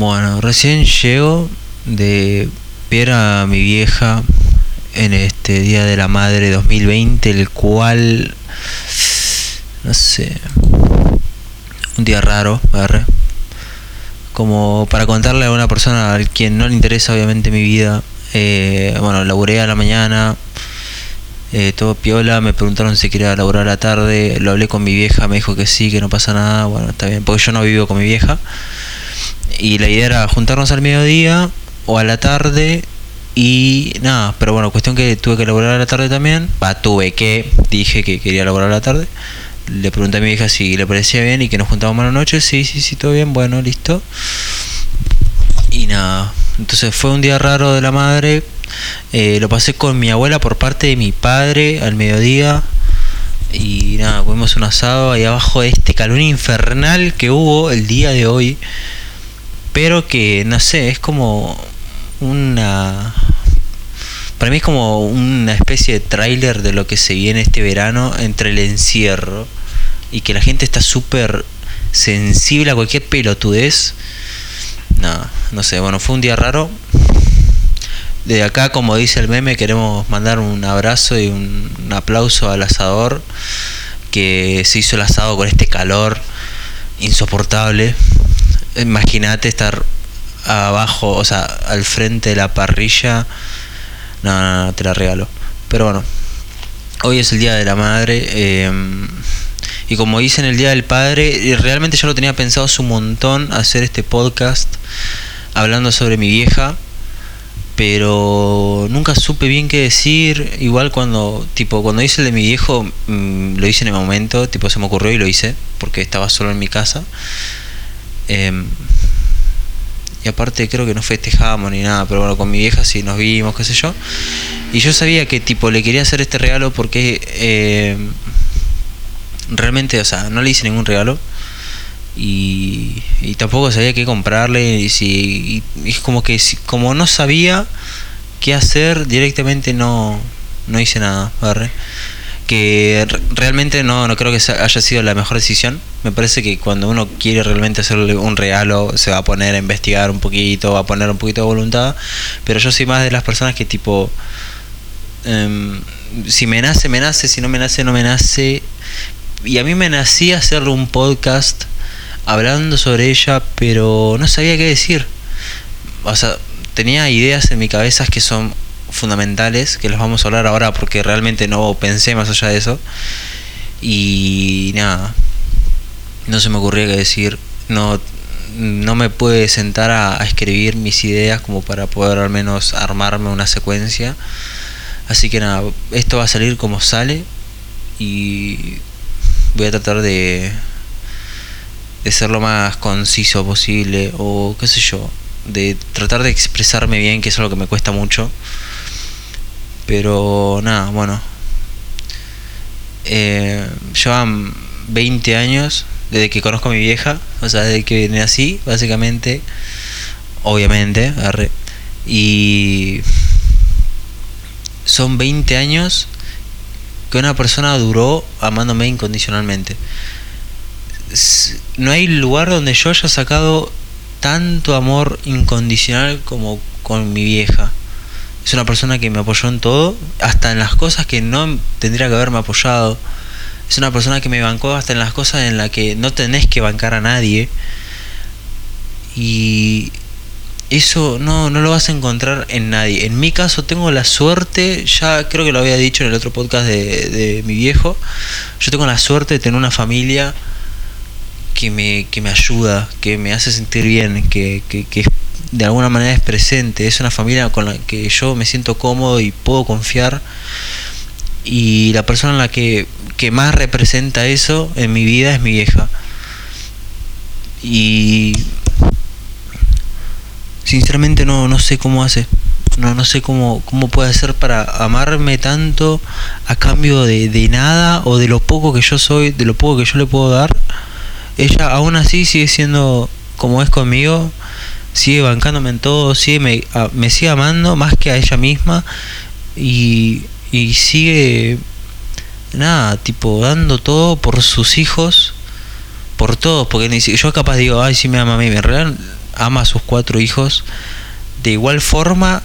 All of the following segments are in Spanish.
Bueno, recién llego de ver a mi vieja en este Día de la Madre 2020, el cual, no sé, un día raro, ¿verdad? Como para contarle a una persona a quien no le interesa obviamente mi vida, eh, bueno, laburé a la mañana, eh, todo piola, me preguntaron si quería laburar a la tarde, lo hablé con mi vieja, me dijo que sí, que no pasa nada, bueno, está bien, porque yo no vivo con mi vieja. Y la idea era juntarnos al mediodía o a la tarde y nada, pero bueno, cuestión que tuve que laburar a la tarde también. Va, tuve que, dije que quería laburar a la tarde. Le pregunté a mi hija si le parecía bien y que nos juntábamos a la noche. Sí, sí, sí, todo bien, bueno, listo. Y nada, entonces fue un día raro de la madre. Eh, lo pasé con mi abuela por parte de mi padre al mediodía. Y nada, comimos un asado ahí abajo de este calor infernal que hubo el día de hoy. Pero que, no sé, es como una... Para mí es como una especie de tráiler de lo que se viene este verano entre el encierro y que la gente está súper sensible a cualquier pelotudez. No, no sé, bueno, fue un día raro. De acá, como dice el meme, queremos mandar un abrazo y un, un aplauso al asador que se hizo el asado con este calor insoportable. Imagínate estar abajo, o sea, al frente de la parrilla. No, no, no, te la regalo. Pero bueno, hoy es el Día de la Madre. Eh, y como hice en el Día del Padre, realmente ya lo tenía pensado hace un montón hacer este podcast hablando sobre mi vieja. Pero nunca supe bien qué decir. Igual cuando, tipo, cuando hice el de mi viejo, mmm, lo hice en el momento, tipo, se me ocurrió y lo hice, porque estaba solo en mi casa. Eh, y aparte creo que no festejamos ni nada, pero bueno, con mi vieja sí nos vimos, qué sé yo. Y yo sabía que tipo le quería hacer este regalo porque eh, realmente, o sea, no le hice ningún regalo. Y, y tampoco sabía qué comprarle. Y, si, es como que si, como no sabía qué hacer, directamente no, no hice nada. ¿verdad? Que realmente no, no creo que haya sido la mejor decisión. Me parece que cuando uno quiere realmente hacerle un regalo, se va a poner a investigar un poquito, va a poner un poquito de voluntad. Pero yo soy más de las personas que tipo, um, si me nace, me nace, si no me nace, no me nace. Y a mí me nacía hacerle un podcast hablando sobre ella, pero no sabía qué decir. O sea, tenía ideas en mi cabeza que son fundamentales que los vamos a hablar ahora porque realmente no pensé más allá de eso. Y nada no se me ocurría qué decir. No no me pude sentar a, a, escribir mis ideas como para poder al menos armarme una secuencia. Así que nada esto va a salir como sale y voy a tratar de de ser lo más conciso posible o qué sé yo de tratar de expresarme bien que es algo que me cuesta mucho pero nada, bueno. Eh, llevan 20 años desde que conozco a mi vieja, o sea, desde que nací, básicamente. Obviamente, arre. Y son 20 años que una persona duró amándome incondicionalmente. No hay lugar donde yo haya sacado tanto amor incondicional como con mi vieja es una persona que me apoyó en todo, hasta en las cosas que no tendría que haberme apoyado. Es una persona que me bancó hasta en las cosas en las que no tenés que bancar a nadie. Y eso no, no lo vas a encontrar en nadie. En mi caso tengo la suerte, ya creo que lo había dicho en el otro podcast de, de mi viejo, yo tengo la suerte de tener una familia que me, que me ayuda, que me hace sentir bien, que, que, que de alguna manera es presente, es una familia con la que yo me siento cómodo y puedo confiar. Y la persona en la que, que más representa eso en mi vida es mi vieja. Y sinceramente no, no sé cómo hace. No, no sé cómo, cómo puede hacer para amarme tanto a cambio de, de nada o de lo poco que yo soy, de lo poco que yo le puedo dar. Ella aún así sigue siendo como es conmigo sigue bancándome en todo, sigue me, me sigue amando más que a ella misma y, y sigue nada, tipo dando todo por sus hijos, por todos, porque ni yo capaz digo, ay, sí me ama a mí, en realidad ama a sus cuatro hijos de igual forma,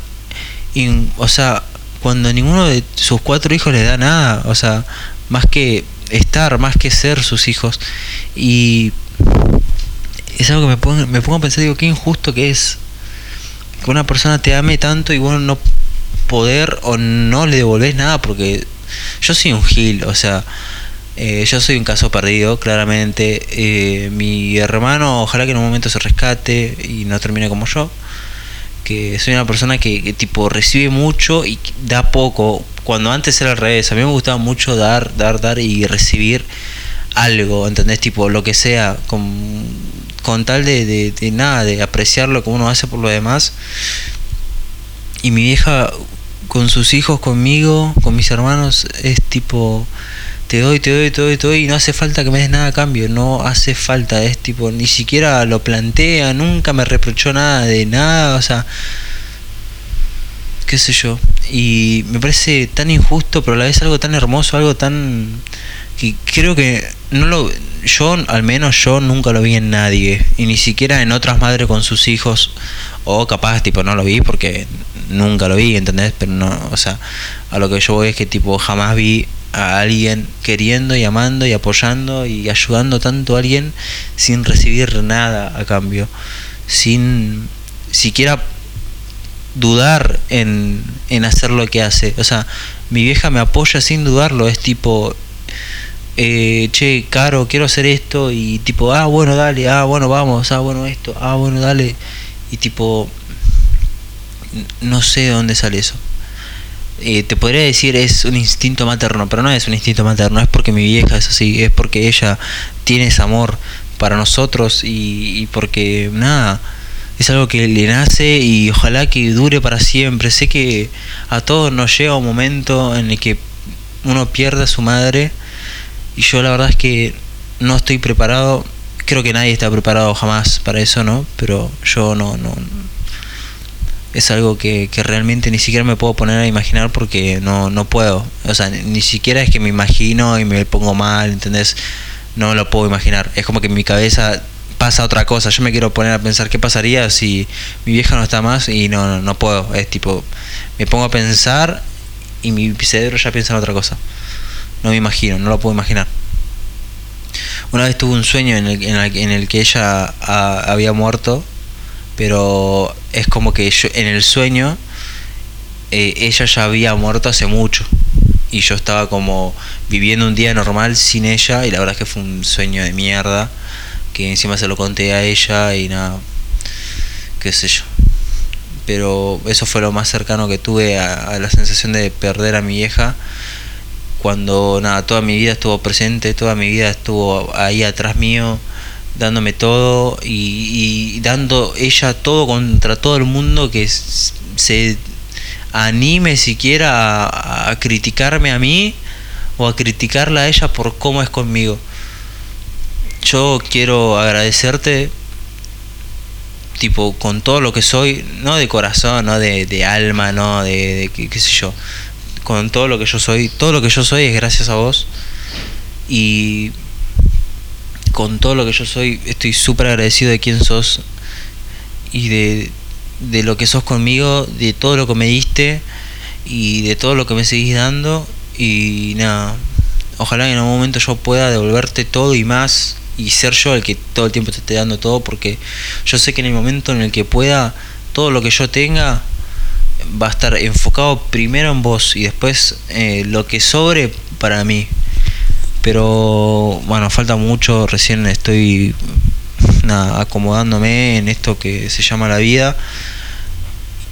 y, o sea, cuando ninguno de sus cuatro hijos le da nada, o sea, más que estar, más que ser sus hijos. Y es algo que me pongo, me pongo a pensar, digo, qué injusto que es que una persona te ame tanto y bueno, no poder o no le devolvés nada porque yo soy un gil, o sea, eh, yo soy un caso perdido, claramente. Eh, mi hermano, ojalá que en un momento se rescate y no termine como yo. Que soy una persona que, tipo recibe mucho y da poco. Cuando antes era al revés, a mí me gustaba mucho dar, dar, dar y recibir algo, ¿entendés? Tipo lo que sea, con, con tal de, de, de nada, de apreciar lo que uno hace por lo demás. Y mi vieja con sus hijos, conmigo, con mis hermanos, es tipo te doy, te doy, te doy, te doy y no hace falta que me des nada a cambio, no hace falta, es tipo, ni siquiera lo plantea, nunca me reprochó nada de nada, o sea, qué sé yo, y me parece tan injusto, pero a la vez algo tan hermoso, algo tan que creo que no lo yo al menos yo nunca lo vi en nadie y ni siquiera en otras madres con sus hijos o capaz tipo no lo vi porque nunca lo vi, ¿entendés? Pero no, o sea, a lo que yo voy es que tipo jamás vi a alguien queriendo y amando y apoyando y ayudando tanto a alguien sin recibir nada a cambio, sin siquiera dudar en, en hacer lo que hace. O sea, mi vieja me apoya sin dudarlo, es tipo, eh, che, caro, quiero hacer esto y tipo, ah, bueno, dale, ah, bueno, vamos, ah, bueno, esto, ah, bueno, dale. Y tipo, no sé de dónde sale eso. Eh, te podría decir es un instinto materno, pero no es un instinto materno, es porque mi vieja es así, es porque ella tiene ese amor para nosotros y, porque nada, es algo que le nace y ojalá que dure para siempre. Sé que a todos nos llega un momento en el que uno pierde a su madre y yo la verdad es que no estoy preparado, creo que nadie está preparado jamás para eso, ¿no? Pero yo no, no, es algo que, que, realmente ni siquiera me puedo poner a imaginar porque no, no puedo. O sea, ni siquiera es que me imagino y me pongo mal, ¿entendés? No lo puedo imaginar. Es como que en mi cabeza pasa otra cosa. Yo me quiero poner a pensar qué pasaría si mi vieja no está más y no, no, no puedo. Es tipo, me pongo a pensar y mi cerebro ya piensa en otra cosa. No me imagino, no lo puedo imaginar. Una vez tuve un sueño en el, en en el que ella había muerto pero es como que yo, en el sueño eh, ella ya había muerto hace mucho y yo estaba como viviendo un día normal sin ella y la verdad es que fue un sueño de mierda que encima se lo conté a ella y nada, qué sé yo. Pero eso fue lo más cercano que tuve a, a la sensación de perder a mi vieja cuando nada, toda mi vida estuvo presente, toda mi vida estuvo ahí atrás mío dándome todo y, dando ella todo contra todo el mundo que se anime siquiera a, criticarme a mí o a criticarla a ella por cómo es conmigo. Yo quiero agradecerte tipo con todo lo que soy, no de corazón, no de, alma, no de, de qué sé yo, con todo lo que yo soy, todo lo que yo soy es gracias a vos y con todo lo que yo soy, estoy súper agradecido de quién sos y de, de lo que sos conmigo, de todo lo que me diste y de todo lo que me seguís dando. Y nada, ojalá en algún momento yo pueda devolverte todo y más y ser yo el que todo el tiempo te esté dando todo porque yo sé que en el momento en el que pueda todo lo que yo tenga va a estar enfocado primero en vos y después eh, lo que sobre para mí. Pero bueno, falta mucho, recién estoy acomodándome en esto que se llama la vida.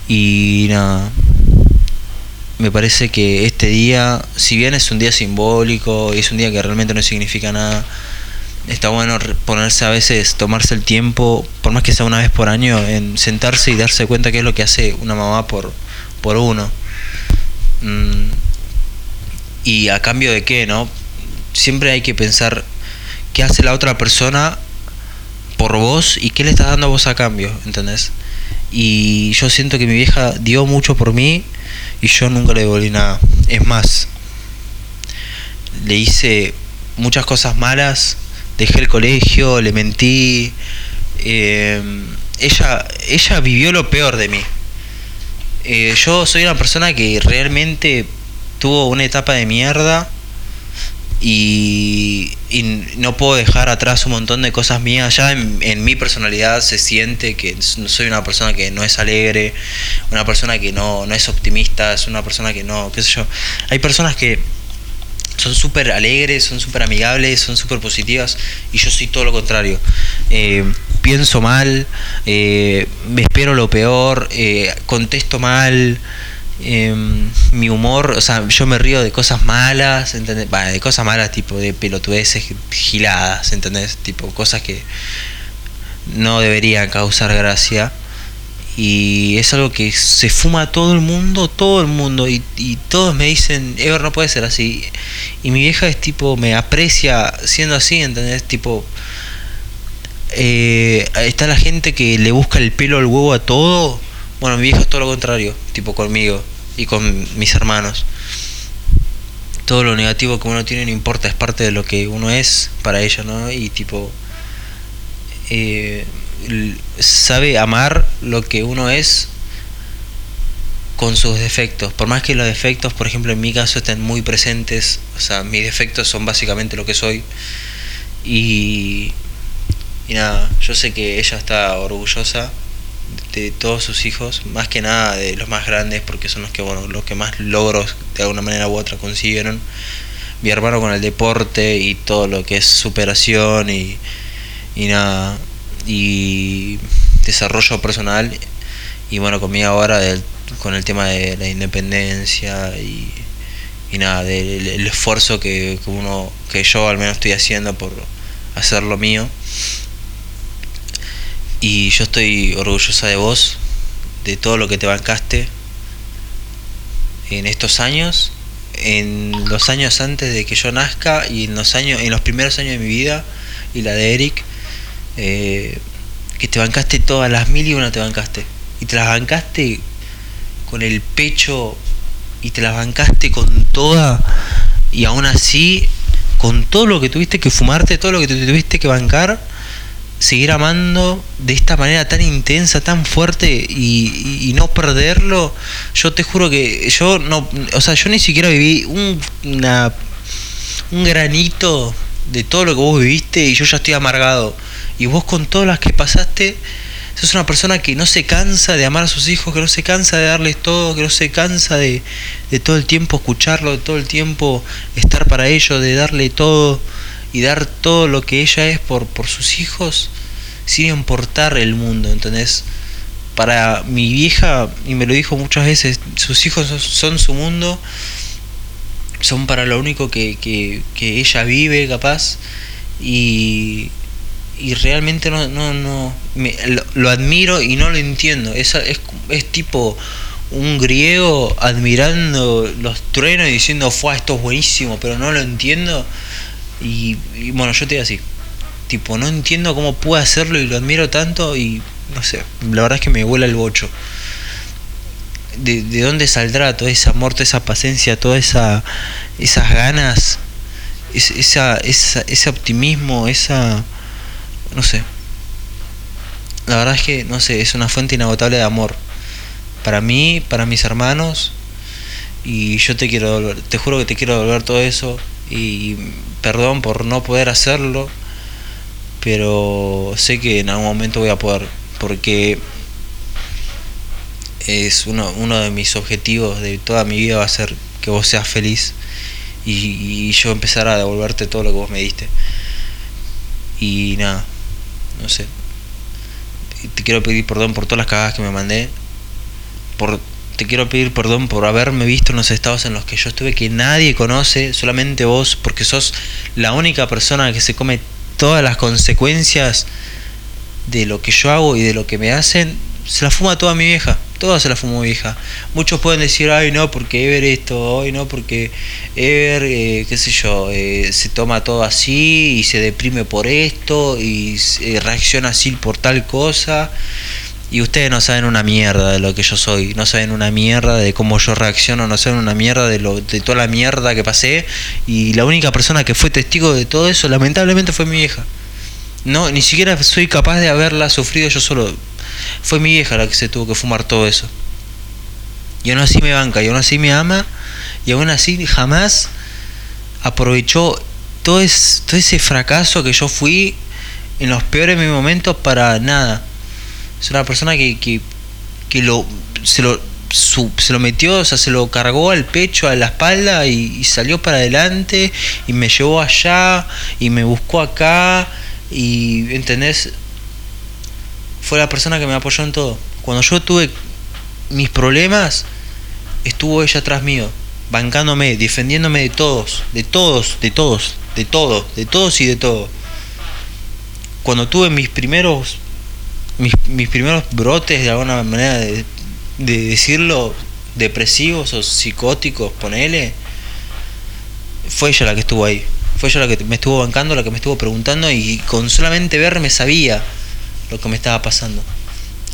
Y nada, me parece que este día, si bien es un día simbólico, es un día que realmente no significa nada, está bueno ponerse a veces, tomarse el tiempo, por más que sea una vez por año, en sentarse y darse cuenta qué es lo que hace una mamá por, por uno. Mm, y a cambio de qué, ¿no? siempre hay que pensar qué hace la otra persona por vos y qué le estás dando a vos a cambio, ¿entendés? Y yo siento que mi vieja dio mucho por mí y yo nunca le devolví nada. Es más, le hice muchas cosas malas, dejé el colegio, le mentí. Eh, ella, ella vivió lo peor de mí. Eh, yo soy una persona que realmente tuvo una etapa de mierda y, no puedo dejar atrás un montón de cosas mías. Ya en, mi personalidad se siente que soy una persona que no es alegre, una persona que no, no es optimista, es una persona que no, qué sé yo. Hay personas que son súper alegres, son súper amigables, son súper positivas y yo soy todo lo contrario. Eh, pienso mal, eh, me espero lo peor, eh, contesto mal, em, mi humor, o sea, yo me río de cosas malas, ¿entendés? de cosas malas tipo de pelotudeces giladas, ¿entendés? Tipo cosas que no deberían causar gracia y es algo que se fuma todo el mundo, todo el mundo, y, todos me dicen, Ever, no puede ser así. Y mi vieja es tipo, me aprecia siendo así, ¿entendés? Tipo, eh, está la gente que le busca el pelo al huevo a todo. Bueno, mi vieja es todo lo contrario, tipo conmigo y con mis hermanos. Todo lo negativo que uno tiene no importa, es parte de lo que uno es para ella, ¿no? Y tipo... Eh, sabe amar lo que uno es con sus defectos. Por más que los defectos, por ejemplo, en mi caso estén muy presentes, o sea, mis defectos son básicamente lo que soy. Y, y nada, yo sé que ella está orgullosa de todos sus hijos, más que nada de los más grandes, porque son los que, bueno, los que más logros de alguna manera u otra consiguieron. Mi hermano con el deporte y todo lo que es superación y, y nada, y desarrollo personal y bueno conmigo ahora con el tema de la independencia y, y nada del esfuerzo que, uno que yo al menos estoy haciendo por hacer lo mío. Y yo estoy orgullosa de vos de todo lo que te bancaste en estos años en los años antes de que yo nazca y en los años en los primeros años de mi vida y la de Eric eh, que te bancaste todas las mil y una te bancaste. Y te las bancaste con el pecho y te las bancaste con toda y aún así con todo lo que tuviste que fumarte, todo lo que te tuviste que bancar, seguir amando de esta manera tan intensa, tan fuerte y, no perderlo, yo te juro que yo no, o sea, yo ni siquiera viví un, una, un granito de todo lo que vos viviste y yo ya estoy amargado. Y vos con todas las que pasaste, sos una persona que no se cansa de amar a sus hijos, que no se cansa de darles todo, que no se cansa de, de todo el tiempo escucharlo, de todo el tiempo estar para ellos, de darle todo y dar todo lo que ella es por, por sus hijos, sin importar el mundo, ¿entendés? Para mi vieja, y me lo dijo muchas veces, sus hijos son su mundo, son para lo único que, que, que ella vive, capaz, y, y realmente no, no, no me, lo, admiro y no lo entiendo. Es, es, es tipo un griego admirando los truenos y diciendo, fue esto es buenísimo, pero no lo entiendo. Y, bueno, yo te digo así, tipo, no entiendo cómo puede hacerlo y lo admiro tanto y no sé, la verdad es que me vuela el bocho. De, de dónde saldrá todo ese amor, toda esa paciencia, toda esa esas ganas, esa, esa, ese optimismo, esa no sé. La verdad es que, no sé, es una fuente inagotable de amor. Para mí, para mis hermanos. Y yo te quiero devolver, te juro que te quiero devolver todo eso. Y perdón por no poder hacerlo. Pero sé que en algún momento voy a poder. Porque es uno, uno de mis objetivos de toda mi vida va a ser que vos seas feliz. Y, y yo empezar a devolverte todo lo que vos me diste. Y nada, no sé. Te quiero pedir perdón por todas las cagadas que me mandé. Por, te quiero pedir perdón por haberme visto en los estados en los que yo estuve que nadie conoce, solamente vos, porque sos la única persona que se come todas las consecuencias de lo que yo hago y de lo que me hacen. Se la fuma toda mi vieja toda se la fumó vieja. Muchos pueden decir, ay no, porque Ever esto, ay no, porque Ever, eh, qué sé yo, eh, se toma todo así y se deprime por esto y eh, reacciona así por tal cosa. Y ustedes no saben una mierda de lo que yo soy, no saben una mierda de cómo yo reacciono, no saben una mierda de, lo, de toda la mierda que pasé. Y la única persona que fue testigo de todo eso, lamentablemente, fue mi vieja. No, ni siquiera soy capaz de haberla sufrido yo solo. Fue mi vieja la que se tuvo que fumar todo eso. Y aún así me banca, y aún así me ama, y aún así jamás aprovechó todo, todo ese fracaso que yo fui en los peores de mis momentos para nada. Es una persona que, que, que lo, se, lo, se lo metió, o sea, se lo cargó al pecho, a la espalda y, salió para adelante y me llevó allá y me buscó acá y, ¿entendés? Fue la persona que me apoyó en todo. Cuando yo tuve mis problemas, estuvo ella atrás mío, bancándome, defendiéndome de todos, de todos, de todos, de todos, de todos y de todo. Cuando tuve mis primeros mis, mis primeros brotes de alguna manera de, de decirlo depresivos o psicóticos, ponele, fue ella la que estuvo ahí. Fue ella la que me estuvo bancando, la que me estuvo preguntando y con solamente verme sabía lo que me estaba pasando.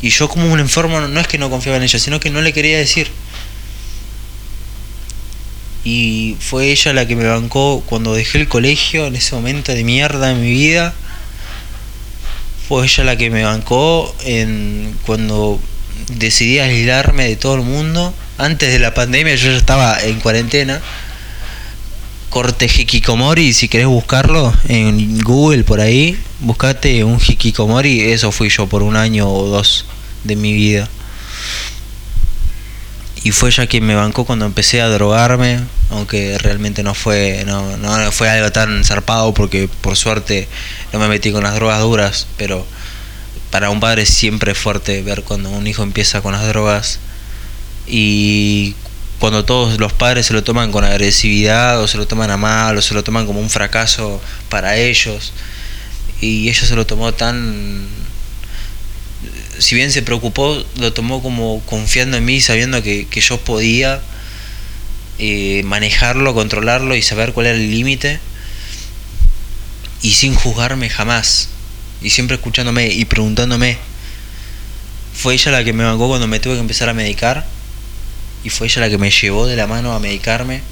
Y yo como un enfermo no es que no confiaba en ella, sino que no le quería decir. Y fue ella la que me bancó cuando dejé el colegio, en ese momento de mierda en mi vida. Fue ella la que me bancó en cuando decidí aislarme de todo el mundo. Antes de la pandemia yo ya estaba en cuarentena. Corte Hikikomori, si querés buscarlo en Google por ahí, buscate un Hikikomori, eso fui yo por un año o dos de mi vida. Y fue ella quien me bancó cuando empecé a drogarme, aunque realmente no fue, no, no fue algo tan zarpado porque por suerte no me metí con las drogas duras, pero para un padre siempre es fuerte ver cuando un hijo empieza con las drogas. Y cuando todos los padres se lo toman con agresividad o se lo toman a mal o se lo toman como un fracaso para ellos y ella se lo tomó tan si bien se preocupó, lo tomó como confiando en mí, sabiendo que, yo podía eh, manejarlo, controlarlo y saber cuál era el límite. Y sin juzgarme jamás. Y siempre escuchándome y preguntándome. Fue ella la que me bancó cuando me tuve que empezar a medicar. Y fue ella la que me llevó de la mano a medicarme.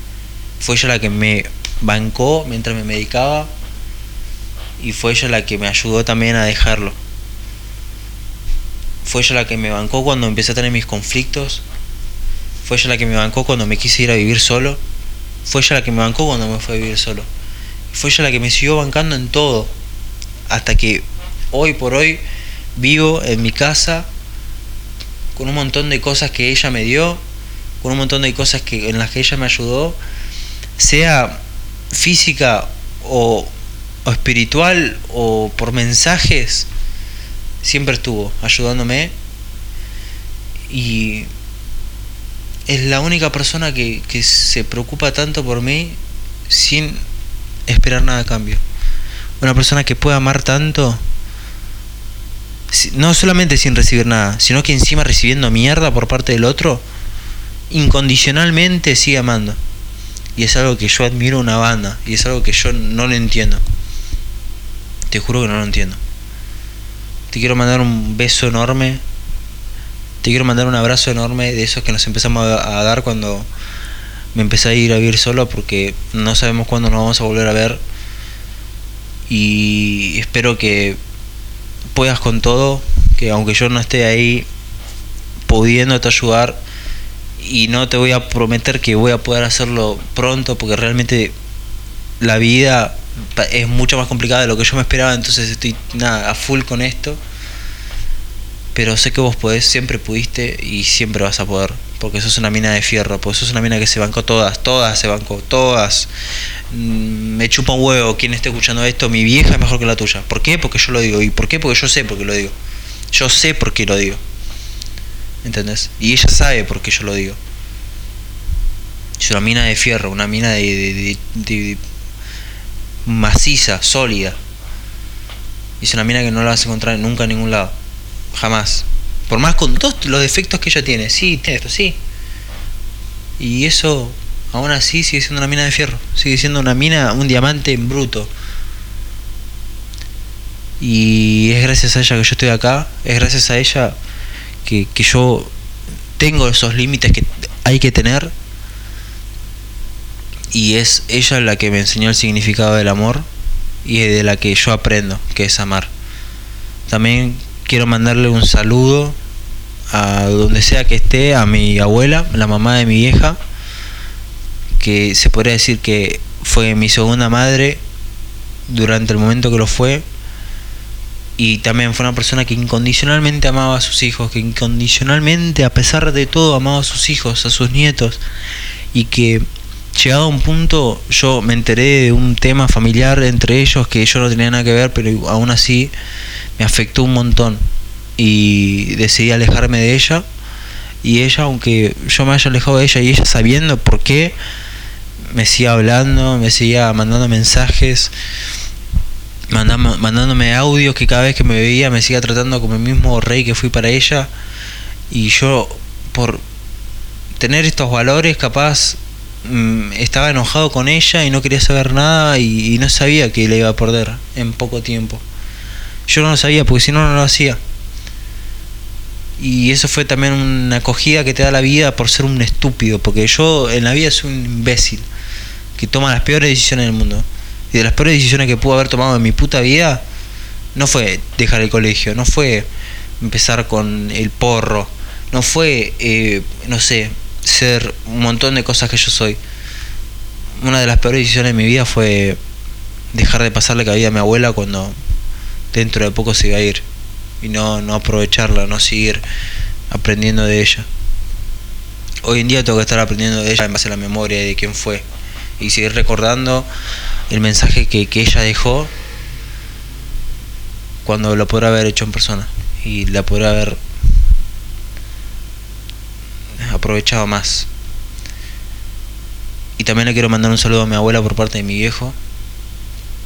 Fue ella la que me bancó mientras me medicaba. Y fue ella la que me ayudó también a dejarlo fue ella la que me bancó cuando empecé a tener mis conflictos. Fue ella la que me bancó cuando me quise ir a vivir solo. Fue ella la que me bancó cuando me fue a vivir solo. Fue ella la que me siguió bancando en todo. Hasta que hoy por hoy vivo en mi casa con un montón de cosas que ella me dio, con un montón de cosas que, en las que ella me ayudó, sea física o, o espiritual o por mensajes siempre estuvo ayudándome y es la única persona que, se preocupa tanto por mí sin esperar nada a cambio. Una persona que puede amar tanto, no solamente sin recibir nada, sino que encima recibiendo mierda por parte del otro, incondicionalmente sigue amando. Y es algo que yo admiro una banda, y es algo que yo no lo entiendo. Te juro que no lo entiendo. Te quiero mandar un beso enorme. Te quiero mandar un abrazo enorme de esos que nos empezamos a, dar cuando me empecé a ir a vivir solo porque no sabemos cuándo nos vamos a volver a ver. Y espero que puedas con todo, que aunque yo no esté ahí pudiéndote ayudar, y no te voy a prometer que voy a poder hacerlo pronto porque realmente la vida es mucho más complicada de lo que yo me esperaba, entonces estoy nada, a full con esto. Pero sé que vos podés, siempre pudiste y siempre vas a poder. Porque sos una mina de fierro, porque sos una mina que se bancó todas, todas se bancó, todas. Mm, me chupa un huevo quien esté escuchando esto, mi vieja es mejor que la tuya. ¿Por qué? Porque yo lo digo. ¿Y por qué? Porque yo sé por qué lo digo. Yo sé por qué lo digo. ¿Entendés? Y ella sabe por qué yo lo digo. Es una mina de fierro, una mina de maciza, sólida. Y es una mina que no la vas a encontrar nunca en ningún lado. Jamás. Por más con todos los defectos que ella tiene. Sí, tiene esto, sí. Y eso, aún así, sigue siendo una mina de fierro. Sigue siendo una mina, un diamante en bruto. Y es gracias a ella que yo estoy acá. Es gracias a ella que, que yo tengo esos límites que hay que tener y es ella la que me enseñó el significado del amor y de la que yo aprendo, que es amar. También quiero mandarle un saludo a donde sea que esté, a mi abuela, la mamá de mi vieja, que se podría decir que fue mi segunda madre durante el momento que lo fue. Y también fue una persona que incondicionalmente amaba a sus hijos, que incondicionalmente, a pesar de todo, amaba a sus hijos, a sus nietos. Y que llegado a un punto yo me enteré de un tema familiar entre ellos que yo no tenía nada que ver, pero aún así me afectó un montón. Y decidí alejarme de ella. Y ella, aunque yo me haya alejado de ella y ella sabiendo por qué, me seguía hablando, me seguía mandando mensajes, mandándome audios que cada vez que me veía me seguía tratando como el mismo rey que fui para ella. Y yo, por tener estos valores, capaz estaba enojado con ella y no quería saber nada y, y no sabía que la iba a perder en poco tiempo. Yo no lo sabía porque si no, no lo hacía. Y eso fue también una acogida que te da la vida por ser un estúpido, porque yo en la vida soy un imbécil que toma las peores decisiones del mundo. Y de las peores decisiones que pude haber tomado en mi puta vida, no fue dejar el colegio, no fue empezar con el porro, no fue, eh, no sé, ser un montón de cosas que yo soy. Una de las peores decisiones de mi vida fue dejar de pasarle cabida a mi abuela cuando dentro de poco se iba a ir y no, no aprovecharla, no seguir aprendiendo de ella. Hoy en día tengo que estar aprendiendo de ella en base a la memoria de quién fue y seguir recordando el mensaje que, que ella dejó cuando lo podrá haber hecho en persona y la podrá haber aprovechado más. Y también le quiero mandar un saludo a mi abuela por parte de mi viejo,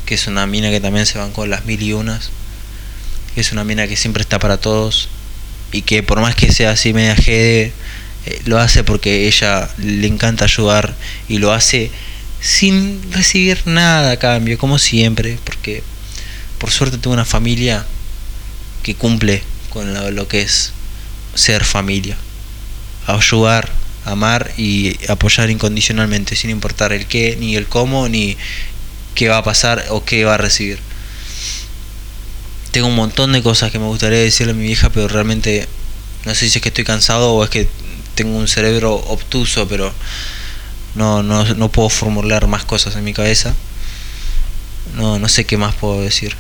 que es una mina que también se van con las mil y unas, que es una mina que siempre está para todos y que por más que sea así media jede, eh, lo hace porque ella le encanta ayudar y lo hace sin recibir nada a cambio, como siempre, porque por suerte tengo una familia que cumple con lo, que es ser familia, ayudar, amar y apoyar incondicionalmente, sin importar el qué, ni el cómo, ni qué va a pasar o qué va a recibir. Tengo un montón de cosas que me gustaría decirle a mi vieja, pero realmente no sé si es que estoy cansado o es que tengo un cerebro obtuso, pero no, no, no puedo formular más cosas en mi cabeza. No, no sé qué más puedo decir.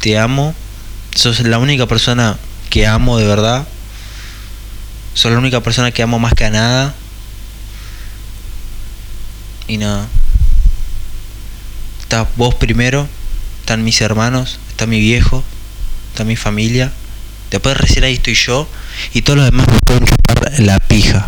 Te amo. Sos la única persona que amo de verdad. Sos la única persona que amo más que a nada. Y nada. Estás vos primero. Están mis hermanos. Está mi viejo. Está mi familia. Después recién ahí estoy yo. Y todos los demás me pueden chupar la pija.